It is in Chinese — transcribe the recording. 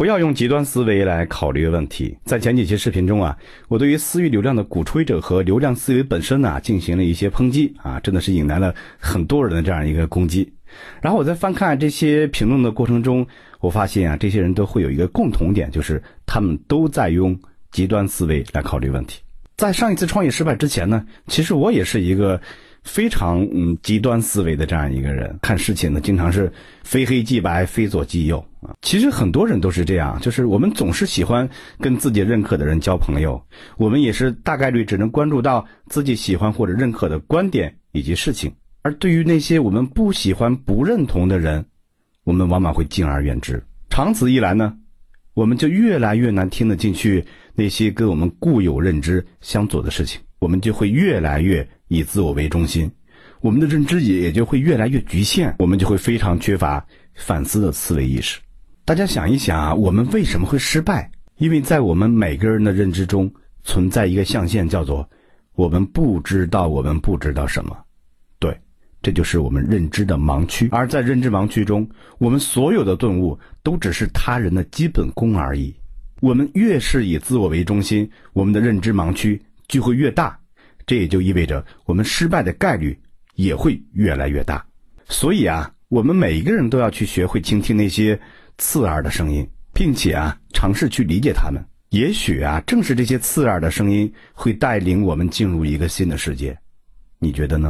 不要用极端思维来考虑问题。在前几期视频中啊，我对于私域流量的鼓吹者和流量思维本身呢，进行了一些抨击啊，真的是引来了很多人的这样一个攻击。然后我在翻看这些评论的过程中，我发现啊，这些人都会有一个共同点，就是他们都在用极端思维来考虑问题。在上一次创业失败之前呢，其实我也是一个。非常嗯极端思维的这样一个人，看事情呢经常是非黑即白，非左即右啊。其实很多人都是这样，就是我们总是喜欢跟自己认可的人交朋友，我们也是大概率只能关注到自己喜欢或者认可的观点以及事情，而对于那些我们不喜欢、不认同的人，我们往往会敬而远之。长此一来呢，我们就越来越难听得进去那些跟我们固有认知相左的事情，我们就会越来越。以自我为中心，我们的认知也也就会越来越局限，我们就会非常缺乏反思的思维意识。大家想一想啊，我们为什么会失败？因为在我们每个人的认知中存在一个象限，叫做我们不知道我们不知道什么。对，这就是我们认知的盲区。而在认知盲区中，我们所有的顿悟都只是他人的基本功而已。我们越是以自我为中心，我们的认知盲区就会越大。这也就意味着我们失败的概率也会越来越大，所以啊，我们每一个人都要去学会倾听那些刺耳的声音，并且啊，尝试去理解他们。也许啊，正是这些刺耳的声音会带领我们进入一个新的世界，你觉得呢？